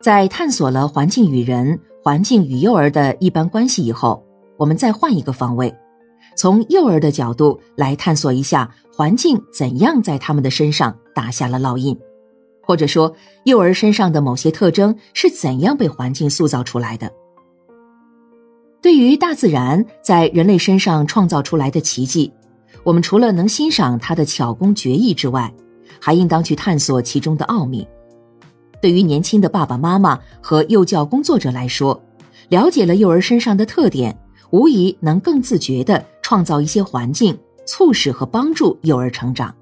在探索了环境与人、环境与幼儿的一般关系以后，我们再换一个方位，从幼儿的角度来探索一下环境怎样在他们的身上打下了烙印，或者说幼儿身上的某些特征是怎样被环境塑造出来的。对于大自然在人类身上创造出来的奇迹，我们除了能欣赏它的巧工绝艺之外，还应当去探索其中的奥秘。对于年轻的爸爸妈妈和幼教工作者来说，了解了幼儿身上的特点，无疑能更自觉地创造一些环境，促使和帮助幼儿成长。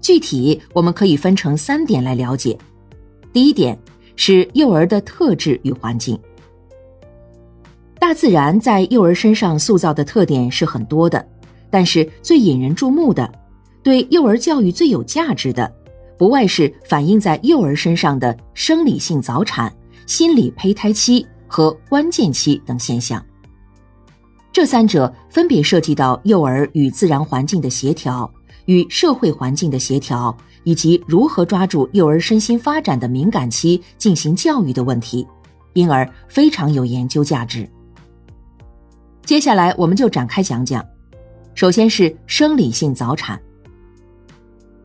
具体我们可以分成三点来了解。第一点是幼儿的特质与环境。大自然在幼儿身上塑造的特点是很多的，但是最引人注目的，对幼儿教育最有价值的，不外是反映在幼儿身上的生理性早产、心理胚胎期和关键期等现象。这三者分别涉及到幼儿与自然环境的协调、与社会环境的协调，以及如何抓住幼儿身心发展的敏感期进行教育的问题，因而非常有研究价值。接下来我们就展开讲讲，首先是生理性早产。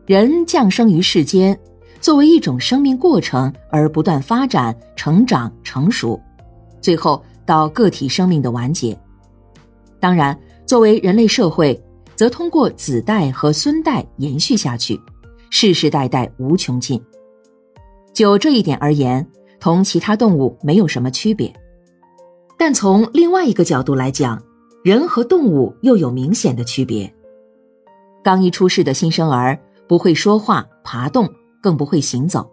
人降生于世间，作为一种生命过程而不断发展、成长、成熟，最后到个体生命的完结。当然，作为人类社会，则通过子代和孙代延续下去，世世代代无穷尽。就这一点而言，同其他动物没有什么区别。但从另外一个角度来讲，人和动物又有明显的区别。刚一出世的新生儿不会说话、爬动，更不会行走。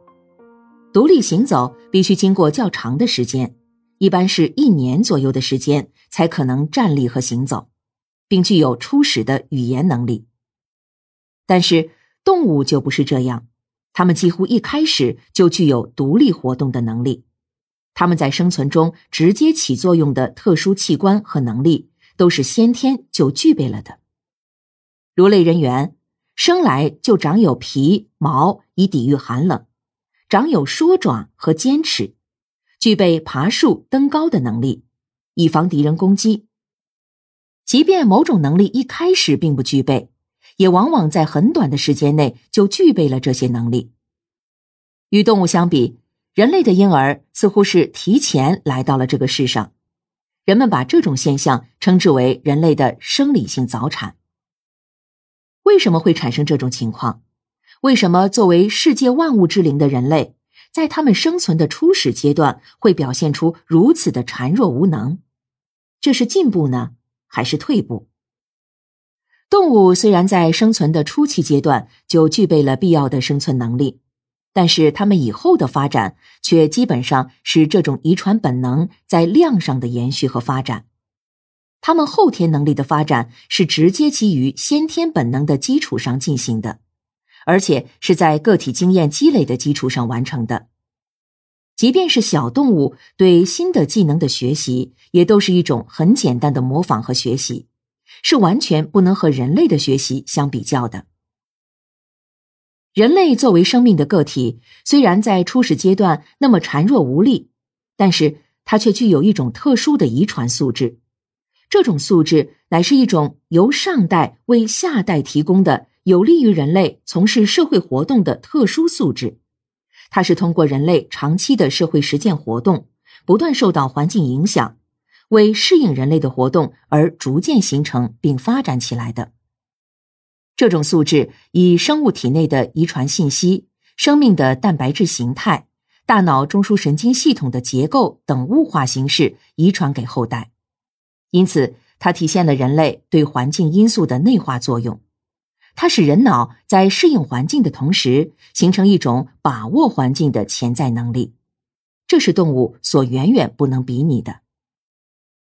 独立行走必须经过较长的时间，一般是一年左右的时间才可能站立和行走，并具有初始的语言能力。但是动物就不是这样，它们几乎一开始就具有独立活动的能力。它们在生存中直接起作用的特殊器官和能力，都是先天就具备了的。如类人猿，生来就长有皮毛以抵御寒冷，长有缩爪和尖齿，具备爬树登高的能力，以防敌人攻击。即便某种能力一开始并不具备，也往往在很短的时间内就具备了这些能力。与动物相比。人类的婴儿似乎是提前来到了这个世上，人们把这种现象称之为人类的生理性早产。为什么会产生这种情况？为什么作为世界万物之灵的人类，在他们生存的初始阶段会表现出如此的孱弱无能？这是进步呢，还是退步？动物虽然在生存的初期阶段就具备了必要的生存能力。但是他们以后的发展却基本上是这种遗传本能在量上的延续和发展，他们后天能力的发展是直接基于先天本能的基础上进行的，而且是在个体经验积累的基础上完成的。即便是小动物对新的技能的学习，也都是一种很简单的模仿和学习，是完全不能和人类的学习相比较的。人类作为生命的个体，虽然在初始阶段那么孱弱无力，但是它却具有一种特殊的遗传素质。这种素质乃是一种由上代为下代提供的有利于人类从事社会活动的特殊素质。它是通过人类长期的社会实践活动，不断受到环境影响，为适应人类的活动而逐渐形成并发展起来的。这种素质以生物体内的遗传信息、生命的蛋白质形态、大脑中枢神经系统的结构等物化形式遗传给后代，因此它体现了人类对环境因素的内化作用。它使人脑在适应环境的同时，形成一种把握环境的潜在能力，这是动物所远远不能比拟的。